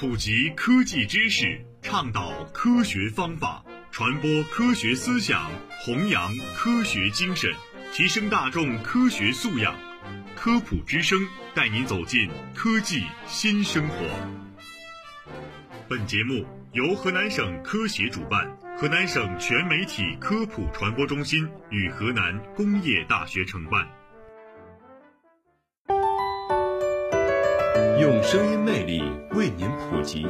普及科技知识，倡导科学方法，传播科学思想，弘扬科学精神，提升大众科学素养。科普之声带您走进科技新生活。本节目由河南省科协主办，河南省全媒体科普传播中心与河南工业大学承办。用声音魅力为您普及，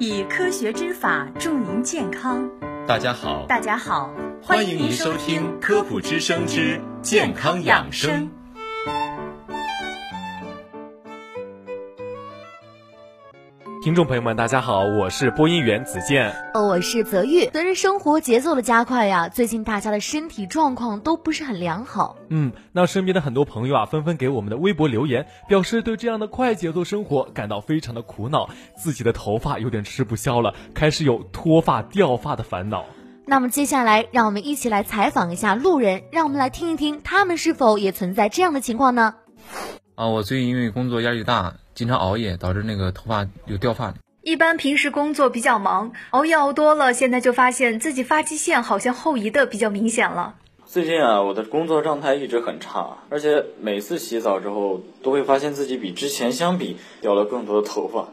以科学之法助您健康。大家好，大家好，欢迎您收听《科普之声之健康养生》。听众朋友们，大家好，我是播音员子健。哦，我是泽玉。随着生活节奏的加快呀，最近大家的身体状况都不是很良好。嗯，那身边的很多朋友啊，纷纷给我们的微博留言，表示对这样的快节奏生活感到非常的苦恼，自己的头发有点吃不消了，开始有脱发掉发的烦恼。那么接下来，让我们一起来采访一下路人，让我们来听一听他们是否也存在这样的情况呢？啊，我最近因为工作压力大。经常熬夜导致那个头发有掉发。一般平时工作比较忙，熬夜熬多了，现在就发现自己发际线好像后移的比较明显了。最近啊，我的工作状态一直很差，而且每次洗澡之后都会发现自己比之前相比掉了更多的头发。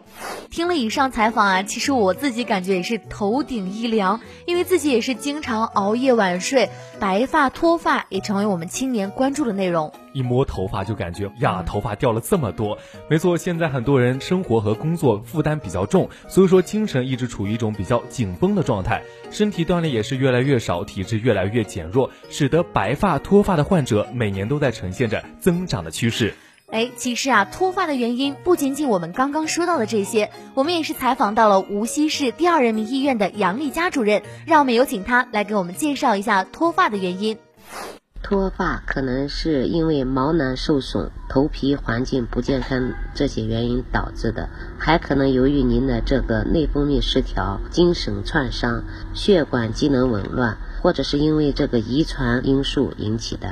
听了以上采访啊，其实我自己感觉也是头顶一凉，因为自己也是经常熬夜晚睡，白发脱发也成为我们青年关注的内容。一摸头发就感觉呀，头发掉了这么多。没错，现在很多人生活和工作负担比较重，所以说精神一直处于一种比较紧绷的状态，身体锻炼也是越来越少，体质越来越减弱，使得白发脱发的患者每年都在呈现着增长的趋势。哎，其实啊，脱发的原因不仅仅我们刚刚说到的这些，我们也是采访到了无锡市第二人民医院的杨丽佳主任，让我们有请她来给我们介绍一下脱发的原因。脱发可能是因为毛囊受损、头皮环境不健康这些原因导致的，还可能由于您的这个内分泌失调、精神创伤、血管机能紊乱，或者是因为这个遗传因素引起的。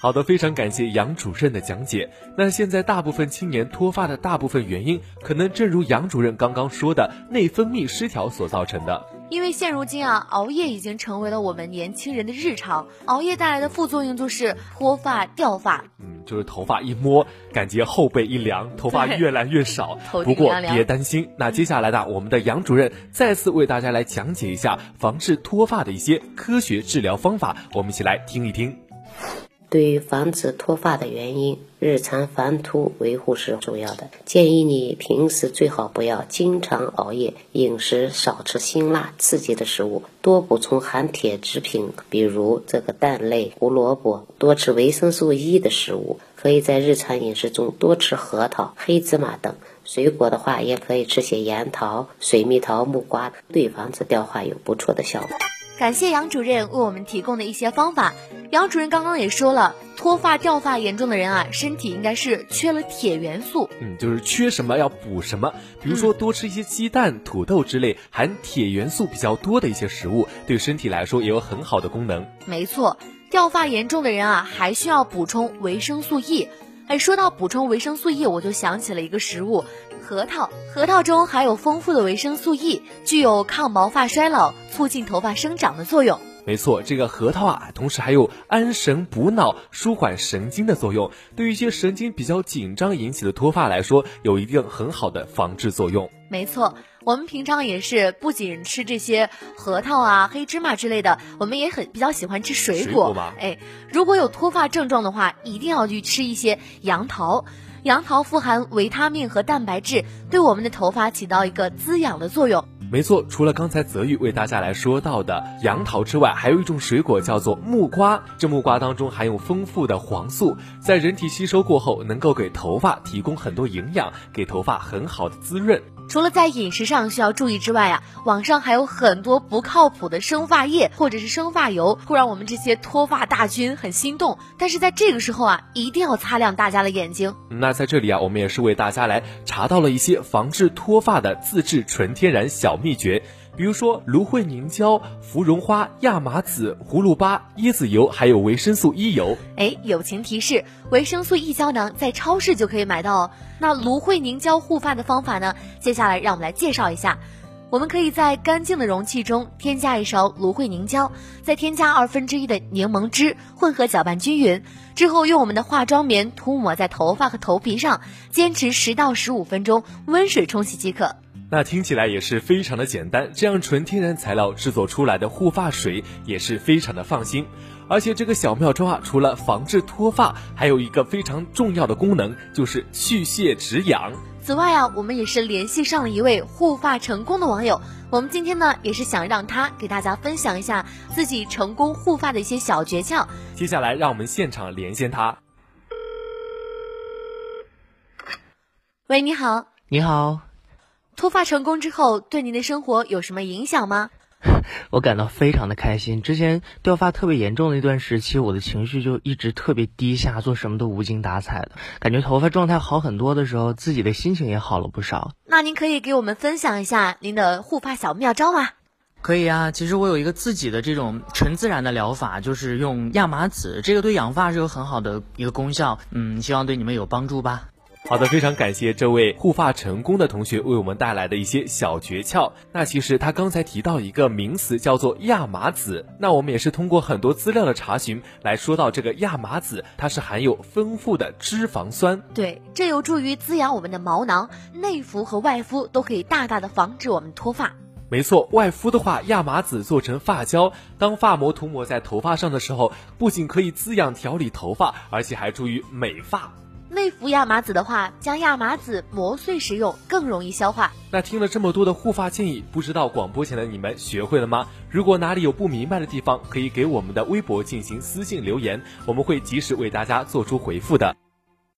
好的，非常感谢杨主任的讲解。那现在大部分青年脱发的大部分原因，可能正如杨主任刚刚说的，内分泌失调所造成的。因为现如今啊，熬夜已经成为了我们年轻人的日常，熬夜带来的副作用就是脱发掉发。嗯，就是头发一摸，感觉后背一凉，头发越来越少。不过别担心，那接下来呢，我们的杨主任再次为大家来讲解一下防治脱发的一些科学治疗方法，我们一起来听一听。对于防止脱发的原因，日常防秃维护是重要的。建议你平时最好不要经常熬夜，饮食少吃辛辣刺激的食物，多补充含铁制品，比如这个蛋类、胡萝卜，多吃维生素 E 的食物。可以在日常饮食中多吃核桃、黑芝麻等。水果的话，也可以吃些杨桃、水蜜桃、木瓜，对防止掉发有不错的效果。感谢杨主任为我们提供的一些方法。杨主任刚刚也说了，脱发掉发严重的人啊，身体应该是缺了铁元素。嗯，就是缺什么要补什么，比如说多吃一些鸡蛋、土豆之类含铁元素比较多的一些食物，对身体来说也有很好的功能。没错，掉发严重的人啊，还需要补充维生素 E。哎，说到补充维生素 E，我就想起了一个食物。核桃，核桃中含有丰富的维生素 E，具有抗毛发衰老、促进头发生长的作用。没错，这个核桃啊，同时还有安神补脑、舒缓神经的作用，对于一些神经比较紧张引起的脱发来说，有一定很好的防治作用。没错，我们平常也是不仅吃这些核桃啊、黑芝麻之类的，我们也很比较喜欢吃水果。哎，如果有脱发症状的话，一定要去吃一些杨桃。杨桃富含维他命和蛋白质，对我们的头发起到一个滋养的作用。没错，除了刚才泽宇为大家来说到的杨桃之外，还有一种水果叫做木瓜。这木瓜当中含有丰富的黄素，在人体吸收过后，能够给头发提供很多营养，给头发很好的滋润。除了在饮食上需要注意之外啊，网上还有很多不靠谱的生发液或者是生发油，会让我们这些脱发大军很心动。但是在这个时候啊，一定要擦亮大家的眼睛。那在这里啊，我们也是为大家来查到了一些防治脱发的自制纯天然小秘诀。比如说芦荟凝胶、芙蓉花、亚麻籽、葫芦巴、椰子油，还有维生素 E 油。哎，友情提示：维生素 E 胶囊在超市就可以买到哦。那芦荟凝胶护发的方法呢？接下来让我们来介绍一下。我们可以在干净的容器中添加一勺芦荟凝胶，再添加二分之一的柠檬汁，混合搅拌均匀之后，用我们的化妆棉涂抹在头发和头皮上，坚持十到十五分钟，温水冲洗即可。那听起来也是非常的简单，这样纯天然材料制作出来的护发水也是非常的放心。而且这个小妙招啊，除了防治脱发，还有一个非常重要的功能，就是去屑止痒。此外啊，我们也是联系上了一位护发成功的网友，我们今天呢也是想让他给大家分享一下自己成功护发的一些小诀窍。接下来让我们现场连线他。喂，你好。你好。脱发成功之后，对您的生活有什么影响吗？我感到非常的开心。之前掉发特别严重的一段时期，我的情绪就一直特别低下，做什么都无精打采的。感觉头发状态好很多的时候，自己的心情也好了不少。那您可以给我们分享一下您的护发小妙招吗？可以啊，其实我有一个自己的这种纯自然的疗法，就是用亚麻籽，这个对养发是有很好的一个功效。嗯，希望对你们有帮助吧。好的，非常感谢这位护发成功的同学为我们带来的一些小诀窍。那其实他刚才提到一个名词叫做亚麻籽，那我们也是通过很多资料的查询来说到这个亚麻籽，它是含有丰富的脂肪酸。对，这有助于滋养我们的毛囊，内服和外敷都可以大大的防止我们脱发。没错，外敷的话，亚麻籽做成发胶，当发膜涂抹在头发上的时候，不仅可以滋养调理头发，而且还助于美发。内服亚麻籽的话，将亚麻籽磨碎食用更容易消化。那听了这么多的护发建议，不知道广播前的你们学会了吗？如果哪里有不明白的地方，可以给我们的微博进行私信留言，我们会及时为大家做出回复的。